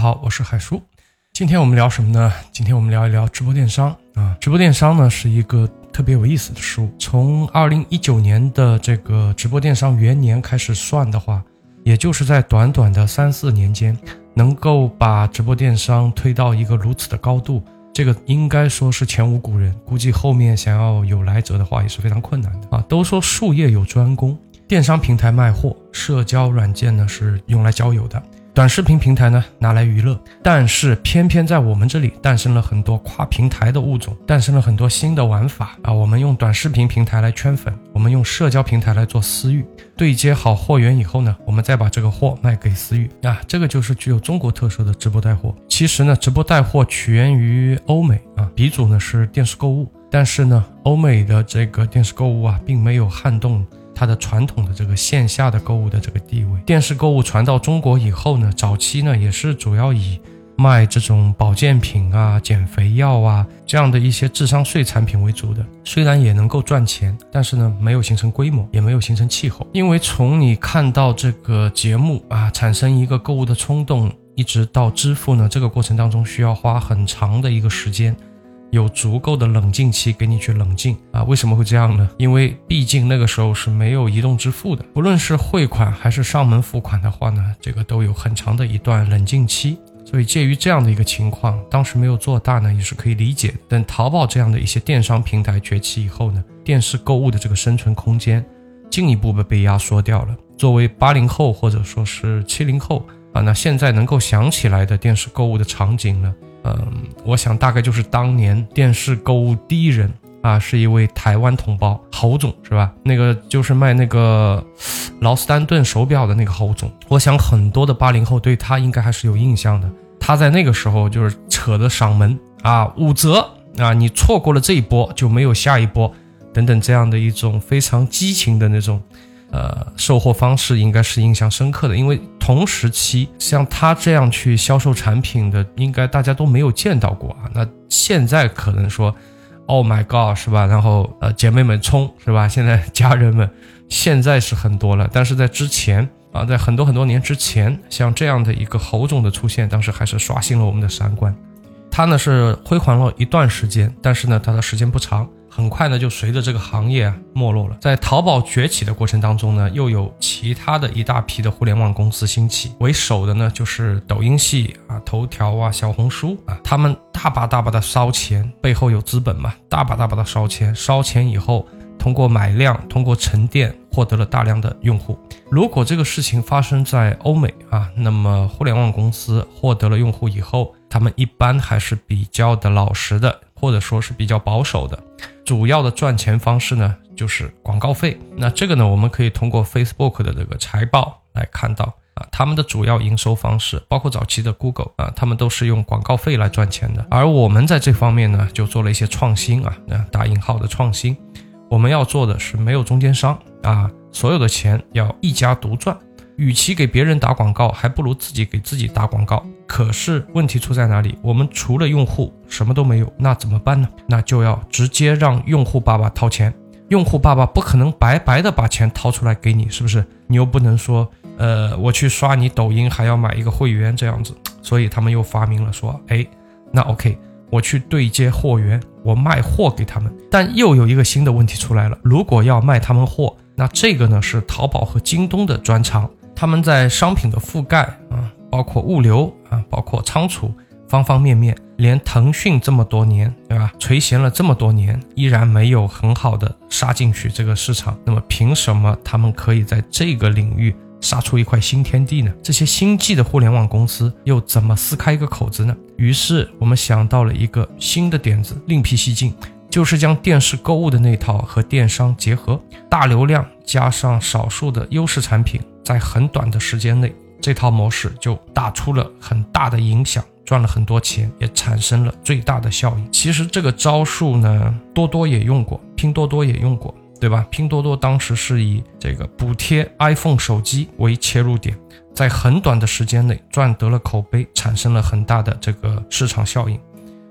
好，我是海叔。今天我们聊什么呢？今天我们聊一聊直播电商啊。直播电商呢是一个特别有意思的事物。从二零一九年的这个直播电商元年开始算的话，也就是在短短的三四年间，能够把直播电商推到一个如此的高度，这个应该说是前无古人。估计后面想要有来者的话也是非常困难的啊。都说术业有专攻，电商平台卖货，社交软件呢是用来交友的。短视频平台呢，拿来娱乐，但是偏偏在我们这里诞生了很多跨平台的物种，诞生了很多新的玩法啊！我们用短视频平台来圈粉，我们用社交平台来做私域，对接好货源以后呢，我们再把这个货卖给私域啊，这个就是具有中国特色的直播带货。其实呢，直播带货起源于欧美啊，鼻祖呢是电视购物，但是呢，欧美的这个电视购物啊，并没有撼动。它的传统的这个线下的购物的这个地位，电视购物传到中国以后呢，早期呢也是主要以卖这种保健品啊、减肥药啊这样的一些智商税产品为主的。虽然也能够赚钱，但是呢没有形成规模，也没有形成气候。因为从你看到这个节目啊，产生一个购物的冲动，一直到支付呢，这个过程当中需要花很长的一个时间。有足够的冷静期给你去冷静啊？为什么会这样呢？因为毕竟那个时候是没有移动支付的，不论是汇款还是上门付款的话呢，这个都有很长的一段冷静期。所以介于这样的一个情况，当时没有做大呢，也是可以理解。等淘宝这样的一些电商平台崛起以后呢，电视购物的这个生存空间进一步的被压缩掉了。作为八零后或者说是七零后啊，那现在能够想起来的电视购物的场景呢？嗯，我想大概就是当年电视购物第一人啊，是一位台湾同胞侯总，是吧？那个就是卖那个劳斯丹顿手表的那个侯总。我想很多的八零后对他应该还是有印象的。他在那个时候就是扯的嗓门啊，五折啊，你错过了这一波就没有下一波，等等这样的一种非常激情的那种。呃，售货方式应该是印象深刻的，因为同时期像他这样去销售产品的，应该大家都没有见到过啊。那现在可能说，Oh my God，是吧？然后呃，姐妹们冲，是吧？现在家人们现在是很多了，但是在之前啊，在很多很多年之前，像这样的一个侯总的出现，当时还是刷新了我们的三观。他呢是辉煌了一段时间，但是呢，他的时间不长。很快呢，就随着这个行业啊没落了。在淘宝崛起的过程当中呢，又有其他的一大批的互联网公司兴起。为首的呢，就是抖音系啊、头条啊、小红书啊，他们大把大把的烧钱，背后有资本嘛，大把大把的烧钱。烧钱以后，通过买量，通过沉淀，获得了大量的用户。如果这个事情发生在欧美啊，那么互联网公司获得了用户以后，他们一般还是比较的老实的。或者说是比较保守的，主要的赚钱方式呢，就是广告费。那这个呢，我们可以通过 Facebook 的这个财报来看到啊，他们的主要营收方式，包括早期的 Google 啊，他们都是用广告费来赚钱的。而我们在这方面呢，就做了一些创新啊，那打引号的创新，我们要做的是没有中间商啊，所有的钱要一家独赚。与其给别人打广告，还不如自己给自己打广告。可是问题出在哪里？我们除了用户什么都没有，那怎么办呢？那就要直接让用户爸爸掏钱。用户爸爸不可能白白的把钱掏出来给你，是不是？你又不能说，呃，我去刷你抖音还要买一个会员这样子。所以他们又发明了说，哎，那 OK，我去对接货源，我卖货给他们。但又有一个新的问题出来了，如果要卖他们货，那这个呢是淘宝和京东的专长。他们在商品的覆盖啊，包括物流啊，包括仓储方方面面，连腾讯这么多年，对吧？垂涎了这么多年，依然没有很好的杀进去这个市场。那么凭什么他们可以在这个领域杀出一块新天地呢？这些星际的互联网公司又怎么撕开一个口子呢？于是我们想到了一个新的点子，另辟蹊径，就是将电视购物的那套和电商结合，大流量加上少数的优势产品。在很短的时间内，这套模式就打出了很大的影响，赚了很多钱，也产生了最大的效应。其实这个招数呢，多多也用过，拼多多也用过，对吧？拼多多当时是以这个补贴 iPhone 手机为切入点，在很短的时间内赚得了口碑，产生了很大的这个市场效应。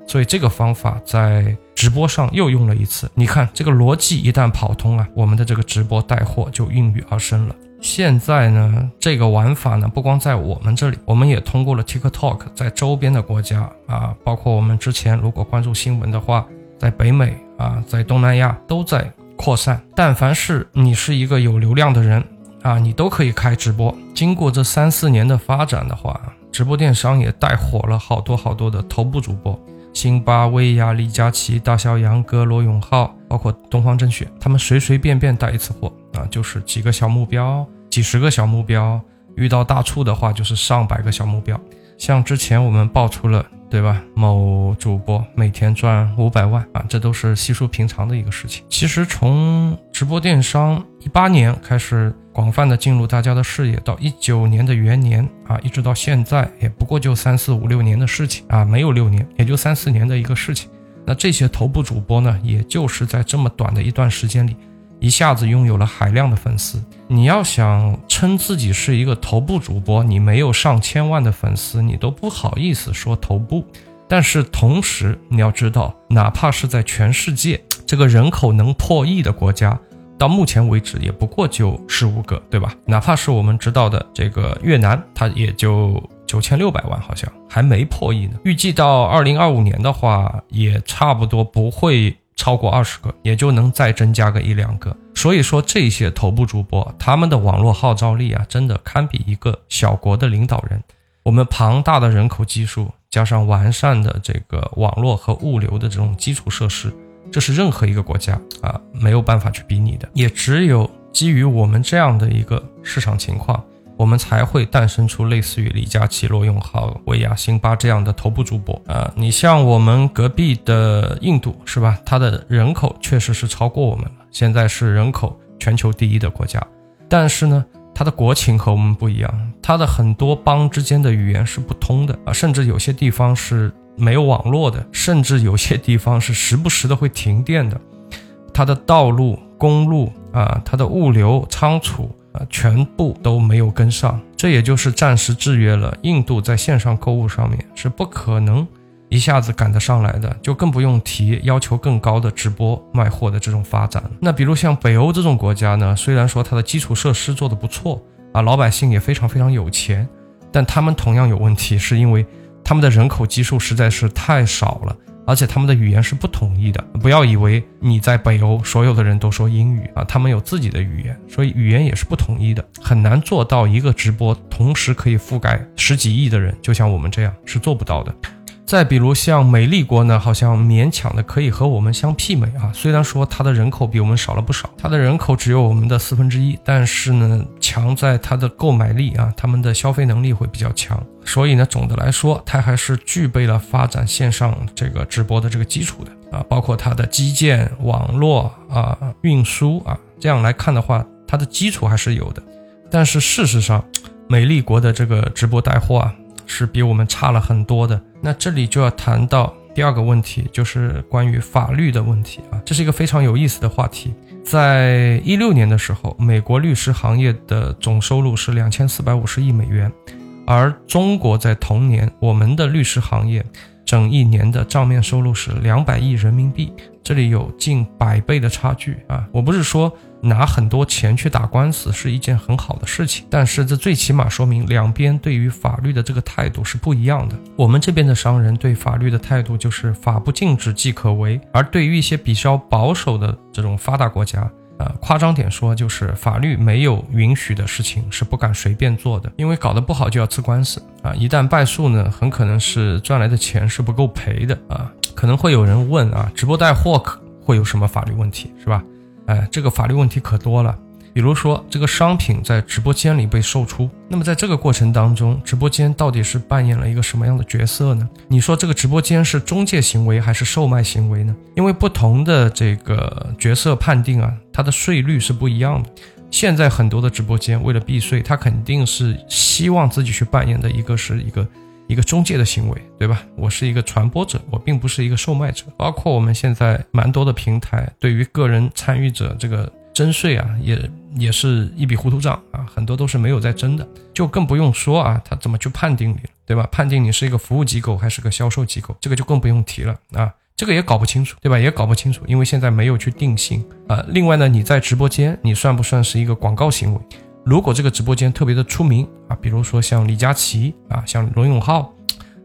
所以这个方法在直播上又用了一次。你看这个逻辑一旦跑通啊，我们的这个直播带货就应运而生了。现在呢，这个玩法呢，不光在我们这里，我们也通过了 TikTok 在周边的国家啊，包括我们之前如果关注新闻的话，在北美啊，在东南亚都在扩散。但凡是你是一个有流量的人啊，你都可以开直播。经过这三四年的发展的话，直播电商也带火了好多好多的头部主播，辛巴、薇娅、李佳琦、大小杨哥、罗永浩，包括东方甄选，他们随随便便带一次货。啊，就是几个小目标，几十个小目标，遇到大促的话就是上百个小目标。像之前我们爆出了，对吧？某主播每天赚五百万啊，这都是稀疏平常的一个事情。其实从直播电商一八年开始广泛的进入大家的视野，到一九年的元年啊，一直到现在，也不过就三四五六年的事情啊，没有六年，也就三四年的一个事情。那这些头部主播呢，也就是在这么短的一段时间里。一下子拥有了海量的粉丝。你要想称自己是一个头部主播，你没有上千万的粉丝，你都不好意思说头部。但是同时，你要知道，哪怕是在全世界这个人口能破亿的国家，到目前为止也不过就十五个，对吧？哪怕是我们知道的这个越南，它也就九千六百万，好像还没破亿呢。预计到二零二五年的话，也差不多不会。超过二十个，也就能再增加个一两个。所以说，这些头部主播他们的网络号召力啊，真的堪比一个小国的领导人。我们庞大的人口基数，加上完善的这个网络和物流的这种基础设施，这是任何一个国家啊没有办法去比拟的。也只有基于我们这样的一个市场情况。我们才会诞生出类似于李佳琦、罗永浩、薇娅、辛巴这样的头部主播啊！你像我们隔壁的印度是吧？它的人口确实是超过我们了，现在是人口全球第一的国家。但是呢，它的国情和我们不一样，它的很多邦之间的语言是不通的啊，甚至有些地方是没有网络的，甚至有些地方是时不时的会停电的。它的道路、公路啊，它的物流仓储。啊，全部都没有跟上，这也就是暂时制约了印度在线上购物上面是不可能一下子赶得上来的，就更不用提要求更高的直播卖货的这种发展。那比如像北欧这种国家呢，虽然说它的基础设施做得不错啊，老百姓也非常非常有钱，但他们同样有问题，是因为他们的人口基数实在是太少了。而且他们的语言是不统一的，不要以为你在北欧所有的人都说英语啊，他们有自己的语言，所以语言也是不统一的，很难做到一个直播同时可以覆盖十几亿的人，就像我们这样是做不到的。再比如像美丽国呢，好像勉强的可以和我们相媲美啊。虽然说它的人口比我们少了不少，它的人口只有我们的四分之一，但是呢，强在它的购买力啊，他们的消费能力会比较强。所以呢，总的来说，它还是具备了发展线上这个直播的这个基础的啊，包括它的基建、网络啊、运输啊，这样来看的话，它的基础还是有的。但是事实上，美丽国的这个直播带货啊。是比我们差了很多的。那这里就要谈到第二个问题，就是关于法律的问题啊，这是一个非常有意思的话题。在一六年的时候，美国律师行业的总收入是两千四百五十亿美元，而中国在同年，我们的律师行业整一年的账面收入是两百亿人民币，这里有近百倍的差距啊！我不是说。拿很多钱去打官司是一件很好的事情，但是这最起码说明两边对于法律的这个态度是不一样的。我们这边的商人对法律的态度就是法不禁止即可为，而对于一些比较保守的这种发达国家，呃，夸张点说就是法律没有允许的事情是不敢随便做的，因为搞得不好就要吃官司啊，一旦败诉呢，很可能是赚来的钱是不够赔的啊。可能会有人问啊，直播带货可会有什么法律问题是吧？哎，这个法律问题可多了，比如说这个商品在直播间里被售出，那么在这个过程当中，直播间到底是扮演了一个什么样的角色呢？你说这个直播间是中介行为还是售卖行为呢？因为不同的这个角色判定啊，它的税率是不一样的。现在很多的直播间为了避税，他肯定是希望自己去扮演的一个是一个。一个中介的行为，对吧？我是一个传播者，我并不是一个售卖者。包括我们现在蛮多的平台，对于个人参与者这个征税啊，也也是一笔糊涂账啊，很多都是没有在征的，就更不用说啊，他怎么去判定你，对吧？判定你是一个服务机构还是个销售机构，这个就更不用提了啊，这个也搞不清楚，对吧？也搞不清楚，因为现在没有去定性啊。另外呢，你在直播间，你算不算是一个广告行为？如果这个直播间特别的出名啊，比如说像李佳琦啊，像罗永浩，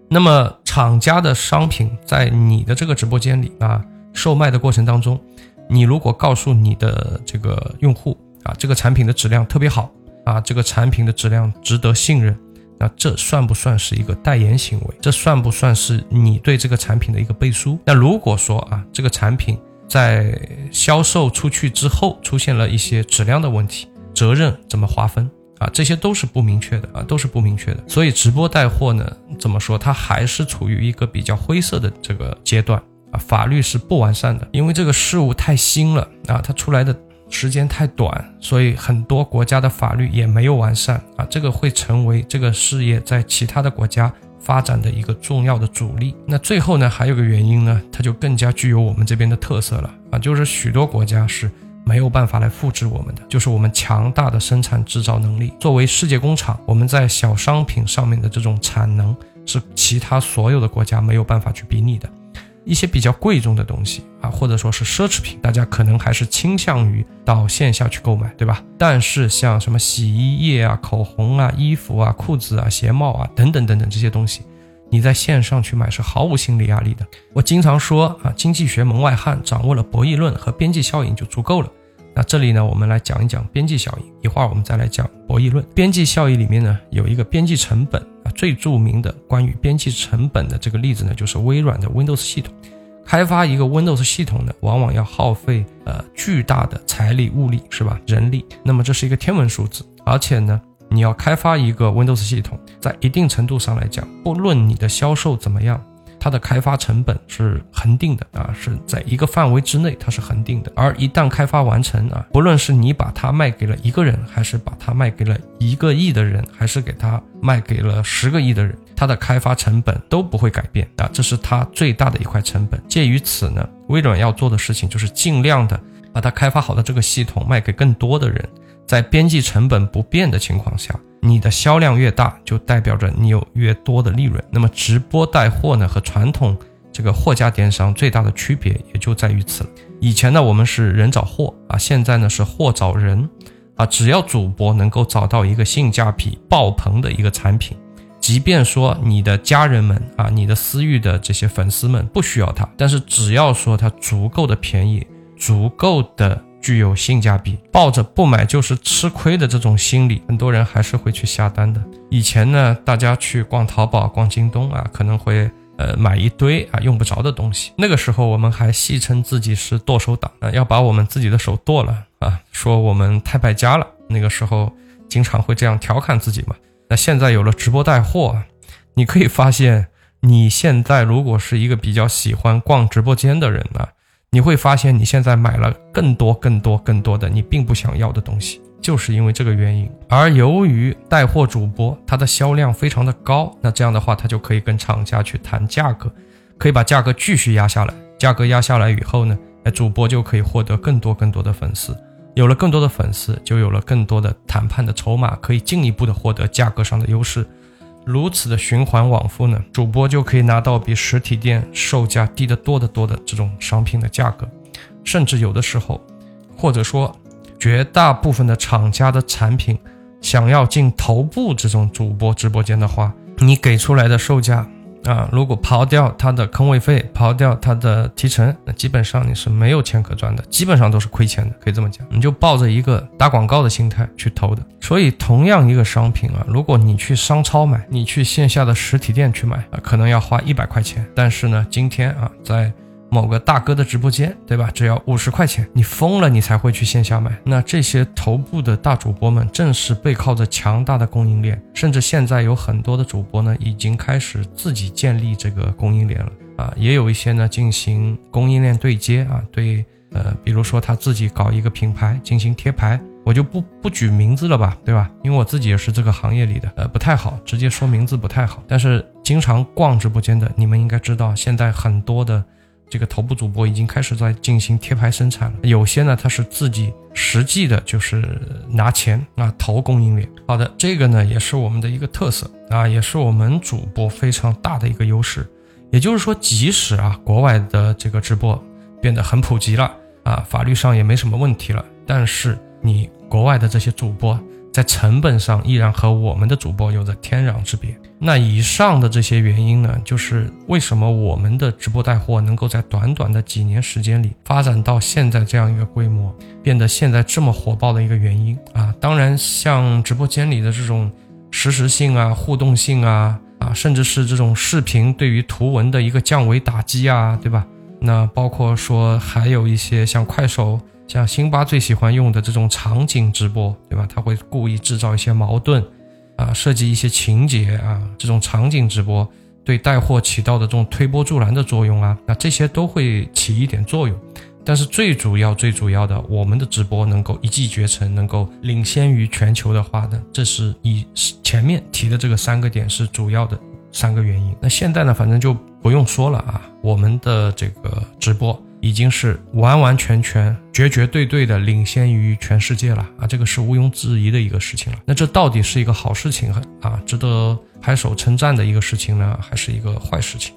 那么厂家的商品在你的这个直播间里啊，售卖的过程当中，你如果告诉你的这个用户啊，这个产品的质量特别好啊，这个产品的质量值得信任，那这算不算是一个代言行为？这算不算是你对这个产品的一个背书？那如果说啊，这个产品在销售出去之后出现了一些质量的问题，责任怎么划分啊？这些都是不明确的啊，都是不明确的。所以直播带货呢，怎么说？它还是处于一个比较灰色的这个阶段啊。法律是不完善的，因为这个事物太新了啊，它出来的时间太短，所以很多国家的法律也没有完善啊。这个会成为这个事业在其他的国家发展的一个重要的阻力。那最后呢，还有个原因呢，它就更加具有我们这边的特色了啊，就是许多国家是。没有办法来复制我们的，就是我们强大的生产制造能力。作为世界工厂，我们在小商品上面的这种产能是其他所有的国家没有办法去比拟的。一些比较贵重的东西啊，或者说是奢侈品，大家可能还是倾向于到线下去购买，对吧？但是像什么洗衣液啊、口红啊、衣服啊、裤子啊、鞋帽啊等等等等这些东西。你在线上去买是毫无心理压力的。我经常说啊，经济学门外汉掌握了博弈论和边际效应就足够了。那这里呢，我们来讲一讲边际效应。一会儿我们再来讲博弈论。边际效应里面呢，有一个边际成本啊，最著名的关于边际成本的这个例子呢，就是微软的 Windows 系统。开发一个 Windows 系统呢，往往要耗费呃巨大的财力物力，是吧？人力。那么这是一个天文数字，而且呢。你要开发一个 Windows 系统，在一定程度上来讲，不论你的销售怎么样，它的开发成本是恒定的啊，是在一个范围之内，它是恒定的。而一旦开发完成啊，不论是你把它卖给了一个人，还是把它卖给了一个亿的人，还是给它卖给了十个亿的人，它的开发成本都不会改变啊，这是它最大的一块成本。介于此呢，微软要做的事情就是尽量的把它开发好的这个系统卖给更多的人。在边际成本不变的情况下，你的销量越大，就代表着你有越多的利润。那么直播带货呢，和传统这个货架电商最大的区别也就在于此了。以前呢，我们是人找货啊，现在呢是货找人啊。只要主播能够找到一个性价比爆棚的一个产品，即便说你的家人们啊，你的私域的这些粉丝们不需要它，但是只要说它足够的便宜，足够的。具有性价比，抱着不买就是吃亏的这种心理，很多人还是会去下单的。以前呢，大家去逛淘宝、逛京东啊，可能会呃买一堆啊用不着的东西。那个时候我们还戏称自己是剁手党啊，要把我们自己的手剁了啊，说我们太败家了。那个时候经常会这样调侃自己嘛。那现在有了直播带货，你可以发现，你现在如果是一个比较喜欢逛直播间的人呢。你会发现你现在买了更多、更多、更多的你并不想要的东西，就是因为这个原因。而由于带货主播他的销量非常的高，那这样的话他就可以跟厂家去谈价格，可以把价格继续压下来。价格压下来以后呢，哎，主播就可以获得更多更多的粉丝。有了更多的粉丝，就有了更多的谈判的筹码，可以进一步的获得价格上的优势。如此的循环往复呢，主播就可以拿到比实体店售价低得多得多的这种商品的价格，甚至有的时候，或者说绝大部分的厂家的产品，想要进头部这种主播直播间的话，你给出来的售价。啊，如果刨掉它的坑位费，刨掉它的提成，那基本上你是没有钱可赚的，基本上都是亏钱的，可以这么讲。你就抱着一个打广告的心态去投的。所以，同样一个商品啊，如果你去商超买，你去线下的实体店去买啊，可能要花一百块钱。但是呢，今天啊，在某个大哥的直播间，对吧？只要五十块钱，你疯了，你才会去线下买。那这些头部的大主播们，正是背靠着强大的供应链，甚至现在有很多的主播呢，已经开始自己建立这个供应链了啊。也有一些呢，进行供应链对接啊，对，呃，比如说他自己搞一个品牌进行贴牌，我就不不举名字了吧，对吧？因为我自己也是这个行业里的，呃，不太好直接说名字不太好。但是经常逛直播间的，你们应该知道，现在很多的。这个头部主播已经开始在进行贴牌生产了，有些呢他是自己实际的，就是拿钱啊投供应链。好的，这个呢也是我们的一个特色啊，也是我们主播非常大的一个优势。也就是说，即使啊国外的这个直播变得很普及了啊，法律上也没什么问题了，但是你国外的这些主播在成本上依然和我们的主播有着天壤之别。那以上的这些原因呢，就是为什么我们的直播带货能够在短短的几年时间里发展到现在这样一个规模，变得现在这么火爆的一个原因啊。当然，像直播间里的这种实时性啊、互动性啊啊，甚至是这种视频对于图文的一个降维打击啊，对吧？那包括说还有一些像快手。像辛巴最喜欢用的这种场景直播，对吧？他会故意制造一些矛盾，啊，设计一些情节啊，这种场景直播对带货起到的这种推波助澜的作用啊，那这些都会起一点作用。但是最主要、最主要的，我们的直播能够一骑绝尘，能够领先于全球的话呢，这是以前面提的这个三个点是主要的三个原因。那现在呢，反正就不用说了啊，我们的这个直播。已经是完完全全、绝绝对对的领先于全世界了啊！这个是毋庸置疑的一个事情了。那这到底是一个好事情啊，值得拍手称赞的一个事情呢，还是一个坏事情？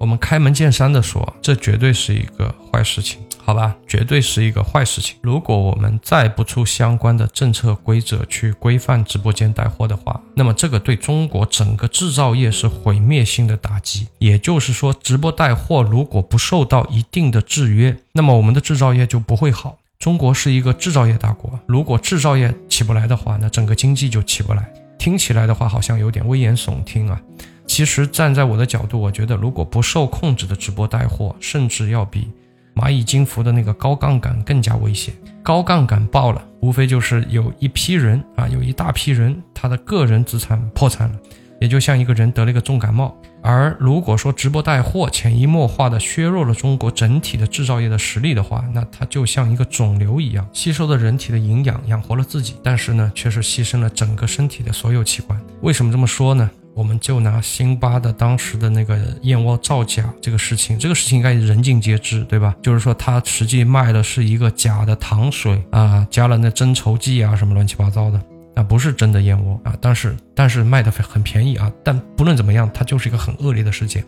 我们开门见山的说，这绝对是一个坏事情。好吧，绝对是一个坏事情。如果我们再不出相关的政策规则去规范直播间带货的话，那么这个对中国整个制造业是毁灭性的打击。也就是说，直播带货如果不受到一定的制约，那么我们的制造业就不会好。中国是一个制造业大国，如果制造业起不来的话，那整个经济就起不来。听起来的话，好像有点危言耸听啊。其实站在我的角度，我觉得如果不受控制的直播带货，甚至要比。蚂蚁金服的那个高杠杆更加危险，高杠杆爆了，无非就是有一批人啊，有一大批人，他的个人资产破产了，也就像一个人得了一个重感冒。而如果说直播带货潜移默化的削弱了中国整体的制造业的实力的话，那它就像一个肿瘤一样，吸收了人体的营养，养活了自己，但是呢，却是牺牲了整个身体的所有器官。为什么这么说呢？我们就拿辛巴的当时的那个燕窝造假这个事情，这个事情应该人尽皆知，对吧？就是说他实际卖的是一个假的糖水啊，加了那增稠剂啊，什么乱七八糟的，那不是真的燕窝啊。但是但是卖的很便宜啊。但不论怎么样，它就是一个很恶劣的事件。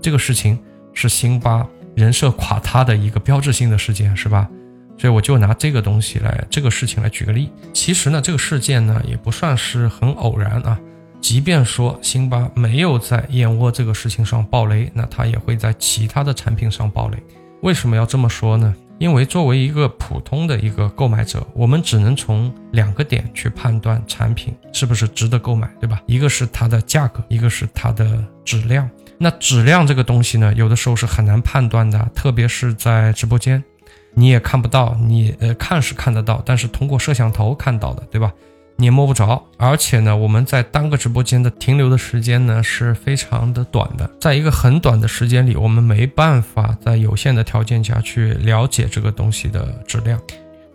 这个事情是辛巴人设垮塌的一个标志性的事件，是吧？所以我就拿这个东西来这个事情来举个例。其实呢，这个事件呢也不算是很偶然啊。即便说辛巴没有在燕窝这个事情上爆雷，那他也会在其他的产品上爆雷。为什么要这么说呢？因为作为一个普通的一个购买者，我们只能从两个点去判断产品是不是值得购买，对吧？一个是它的价格，一个是它的质量。那质量这个东西呢，有的时候是很难判断的，特别是在直播间，你也看不到，你呃看是看得到，但是通过摄像头看到的，对吧？你也摸不着，而且呢，我们在单个直播间的停留的时间呢是非常的短的，在一个很短的时间里，我们没办法在有限的条件下去了解这个东西的质量，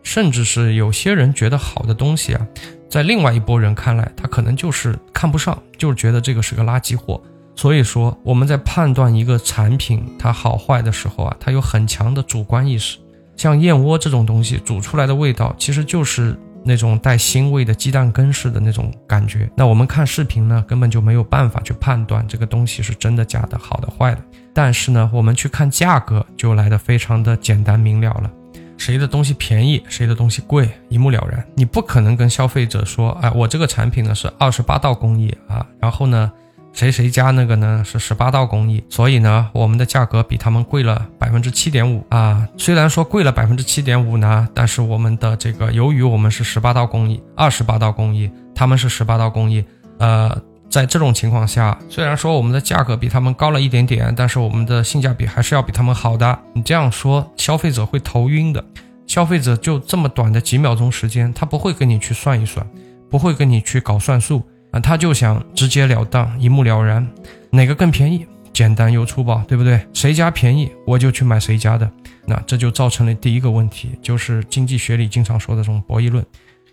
甚至是有些人觉得好的东西啊，在另外一拨人看来，他可能就是看不上，就是觉得这个是个垃圾货。所以说，我们在判断一个产品它好坏的时候啊，它有很强的主观意识。像燕窝这种东西煮出来的味道，其实就是。那种带腥味的鸡蛋羹似的那种感觉，那我们看视频呢，根本就没有办法去判断这个东西是真的假的、好的坏的。但是呢，我们去看价格就来的非常的简单明了了，谁的东西便宜，谁的东西贵，一目了然。你不可能跟消费者说，哎，我这个产品呢是二十八道工艺啊，然后呢。谁谁家那个呢是十八道工艺，所以呢，我们的价格比他们贵了百分之七点五啊。虽然说贵了百分之七点五呢，但是我们的这个，由于我们是十八道工艺，二十八道工艺，他们是十八道工艺，呃，在这种情况下，虽然说我们的价格比他们高了一点点，但是我们的性价比还是要比他们好的。你这样说，消费者会头晕的。消费者就这么短的几秒钟时间，他不会跟你去算一算，不会跟你去搞算术。啊，他就想直截了当、一目了然，哪个更便宜，简单又粗暴，对不对？谁家便宜，我就去买谁家的。那这就造成了第一个问题，就是经济学里经常说的这种博弈论。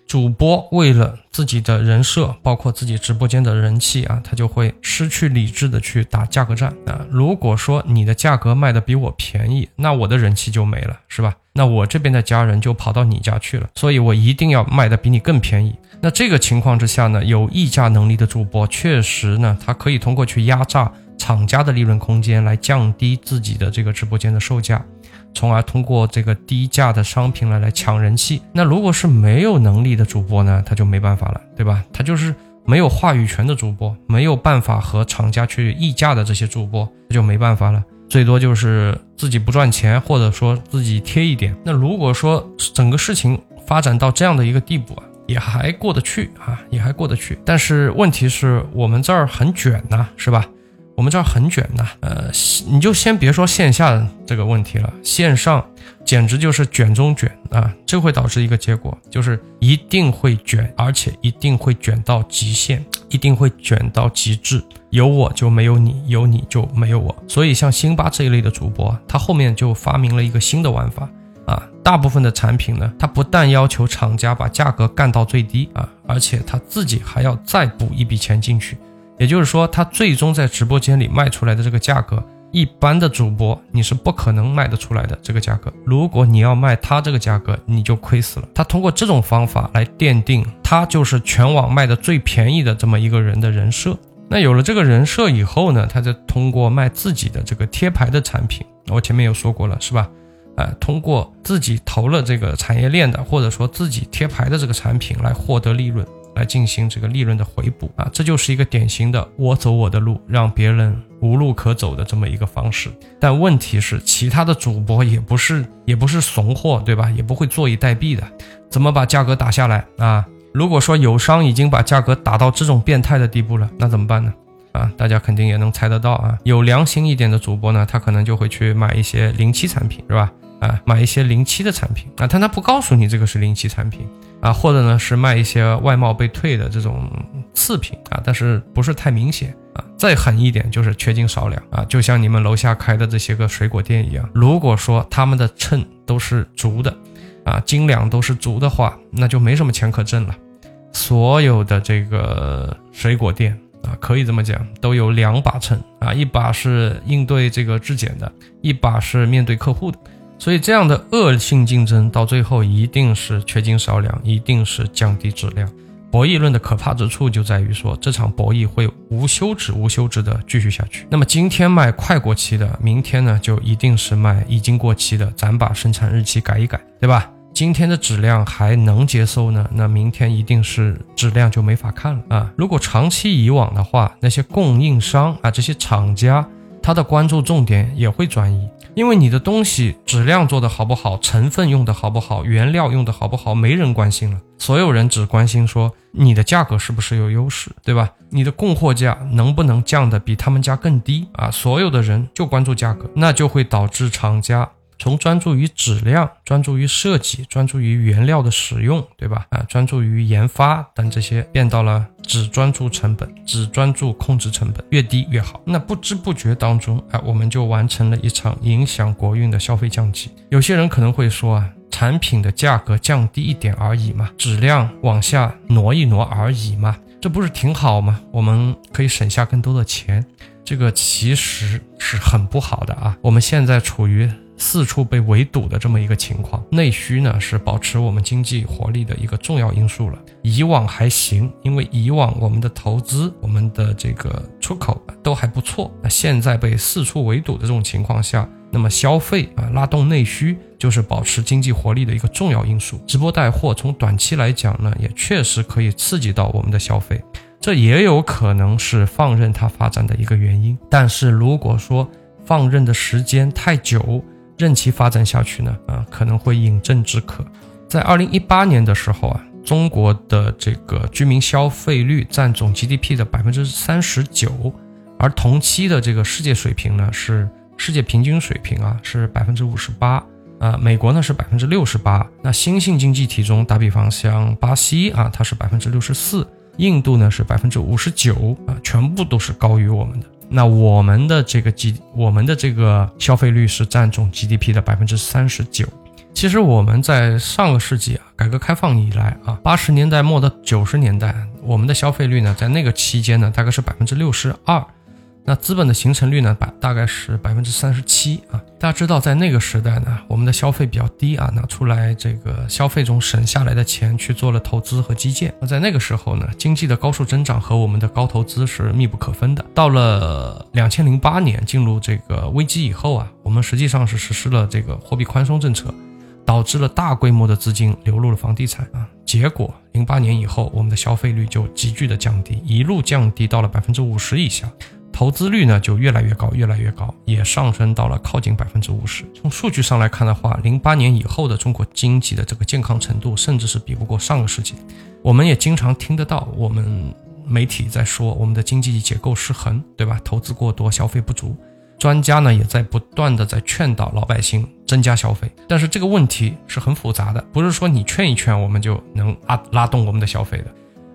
主播为了自己的人设，包括自己直播间的人气啊，他就会失去理智的去打价格战啊。如果说你的价格卖的比我便宜，那我的人气就没了，是吧？那我这边的家人就跑到你家去了，所以我一定要卖的比你更便宜。那这个情况之下呢，有议价能力的主播确实呢，他可以通过去压榨厂家的利润空间来降低自己的这个直播间的售价，从而通过这个低价的商品来来抢人气。那如果是没有能力的主播呢，他就没办法了，对吧？他就是没有话语权的主播，没有办法和厂家去议价的这些主播，他就没办法了。最多就是自己不赚钱，或者说自己贴一点。那如果说整个事情发展到这样的一个地步啊，也还过得去啊，也还过得去。但是问题是我们这儿很卷呐，是吧？我们这儿很卷呐。呃，你就先别说线下这个问题了，线上。简直就是卷中卷啊！这会导致一个结果，就是一定会卷，而且一定会卷到极限，一定会卷到极致。有我就没有你，有你就没有我。所以像辛巴这一类的主播，他后面就发明了一个新的玩法啊！大部分的产品呢，他不但要求厂家把价格干到最低啊，而且他自己还要再补一笔钱进去。也就是说，他最终在直播间里卖出来的这个价格。一般的主播你是不可能卖得出来的这个价格，如果你要卖他这个价格，你就亏死了。他通过这种方法来奠定他就是全网卖的最便宜的这么一个人的人设。那有了这个人设以后呢，他再通过卖自己的这个贴牌的产品，我前面有说过了，是吧？呃，通过自己投了这个产业链的，或者说自己贴牌的这个产品来获得利润。来进行这个利润的回补啊，这就是一个典型的我走我的路，让别人无路可走的这么一个方式。但问题是，其他的主播也不是也不是怂货，对吧？也不会坐以待毙的。怎么把价格打下来啊？如果说友商已经把价格打到这种变态的地步了，那怎么办呢？啊，大家肯定也能猜得到啊。有良心一点的主播呢，他可能就会去买一些零七产品，是吧？啊，买一些临期的产品啊，但他不告诉你这个是临期产品。啊，或者呢是卖一些外贸被退的这种次品啊，但是不是太明显啊。再狠一点就是缺斤少两啊，就像你们楼下开的这些个水果店一样。如果说他们的称都是足的，啊斤两都是足的话，那就没什么钱可挣了。所有的这个水果店啊，可以这么讲，都有两把秤啊，一把是应对这个质检的，一把是面对客户的。所以，这样的恶性竞争到最后一定是缺斤少两，一定是降低质量。博弈论的可怕之处就在于说，这场博弈会无休止、无休止的继续下去。那么，今天卖快过期的，明天呢就一定是卖已经过期的，咱把生产日期改一改，对吧？今天的质量还能接受呢，那明天一定是质量就没法看了啊！如果长期以往的话，那些供应商啊，这些厂家，他的关注重点也会转移。因为你的东西质量做的好不好，成分用的好不好，原料用的好不好，没人关心了。所有人只关心说你的价格是不是有优势，对吧？你的供货价能不能降的比他们家更低啊？所有的人就关注价格，那就会导致厂家。从专注于质量、专注于设计、专注于原料的使用，对吧？啊，专注于研发等这些，变到了只专注成本、只专注控制成本，越低越好。那不知不觉当中，啊，我们就完成了一场影响国运的消费降级。有些人可能会说啊，产品的价格降低一点而已嘛，质量往下挪一挪而已嘛，这不是挺好吗？我们可以省下更多的钱。这个其实是很不好的啊。我们现在处于。四处被围堵的这么一个情况，内需呢是保持我们经济活力的一个重要因素了。以往还行，因为以往我们的投资、我们的这个出口都还不错。那现在被四处围堵的这种情况下，那么消费啊，拉动内需就是保持经济活力的一个重要因素。直播带货从短期来讲呢，也确实可以刺激到我们的消费，这也有可能是放任它发展的一个原因。但是如果说放任的时间太久，任其发展下去呢，啊，可能会饮鸩止渴。在二零一八年的时候啊，中国的这个居民消费率占总 GDP 的百分之三十九，而同期的这个世界水平呢是世界平均水平啊是百分之五十八啊，美国呢是百分之六十八。那新兴经济体中，打比方像巴西啊，它是百分之六十四，印度呢是百分之五十九啊，全部都是高于我们的。那我们的这个 G，我们的这个消费率是占总 GDP 的百分之三十九。其实我们在上个世纪啊，改革开放以来啊，八十年代末到九十年代，我们的消费率呢，在那个期间呢，大概是百分之六十二。那资本的形成率呢，百大概是百分之三十七啊。大家知道，在那个时代呢，我们的消费比较低啊，拿出来这个消费中省下来的钱去做了投资和基建。那在那个时候呢，经济的高速增长和我们的高投资是密不可分的。到了两千零八年进入这个危机以后啊，我们实际上是实施了这个货币宽松政策。导致了大规模的资金流入了房地产啊，结果零八年以后，我们的消费率就急剧的降低，一路降低到了百分之五十以下，投资率呢就越来越高，越来越高，也上升到了靠近百分之五十。从数据上来看的话，零八年以后的中国经济的这个健康程度，甚至是比不过上个世纪。我们也经常听得到我们媒体在说我们的经济结构失衡，对吧？投资过多，消费不足。专家呢也在不断的在劝导老百姓增加消费，但是这个问题是很复杂的，不是说你劝一劝我们就能拉拉动我们的消费的。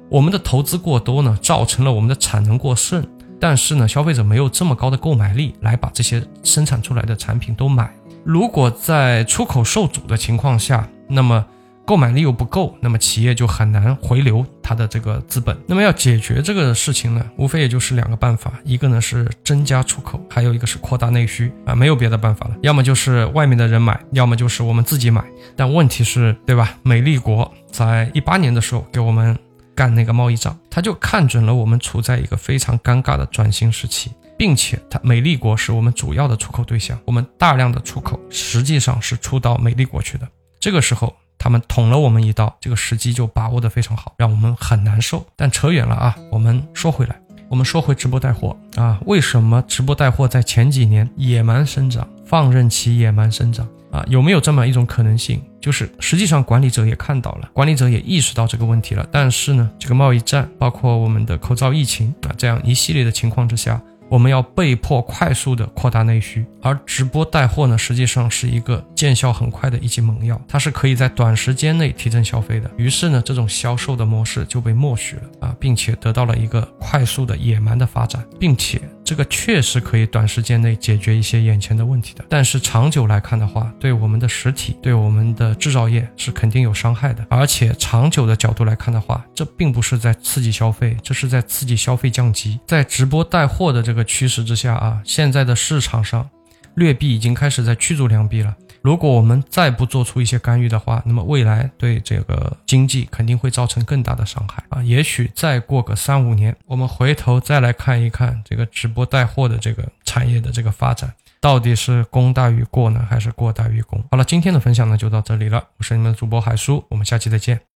我们的投资过多呢，造成了我们的产能过剩，但是呢，消费者没有这么高的购买力来把这些生产出来的产品都买。如果在出口受阻的情况下，那么。购买力又不够，那么企业就很难回流它的这个资本。那么要解决这个事情呢，无非也就是两个办法，一个呢是增加出口，还有一个是扩大内需啊，没有别的办法了。要么就是外面的人买，要么就是我们自己买。但问题是，对吧？美丽国在一八年的时候给我们干那个贸易战，他就看准了我们处在一个非常尴尬的转型时期，并且他美利国是我们主要的出口对象，我们大量的出口实际上是出到美利国去的。这个时候。他们捅了我们一刀，这个时机就把握得非常好，让我们很难受。但扯远了啊，我们说回来，我们说回直播带货啊，为什么直播带货在前几年野蛮生长，放任其野蛮生长啊？有没有这么一种可能性，就是实际上管理者也看到了，管理者也意识到这个问题了，但是呢，这个贸易战，包括我们的口罩疫情啊，这样一系列的情况之下。我们要被迫快速的扩大内需，而直播带货呢，实际上是一个见效很快的一剂猛药，它是可以在短时间内提振消费的。于是呢，这种销售的模式就被默许了啊，并且得到了一个快速的野蛮的发展，并且。这个确实可以短时间内解决一些眼前的问题的，但是长久来看的话，对我们的实体、对我们的制造业是肯定有伤害的。而且长久的角度来看的话，这并不是在刺激消费，这是在刺激消费降级。在直播带货的这个趋势之下啊，现在的市场上劣币已经开始在驱逐良币了。如果我们再不做出一些干预的话，那么未来对这个经济肯定会造成更大的伤害啊！也许再过个三五年，我们回头再来看一看这个直播带货的这个产业的这个发展，到底是功大于过呢，还是过大于功？好了，今天的分享呢就到这里了，我是你们的主播海叔，我们下期再见。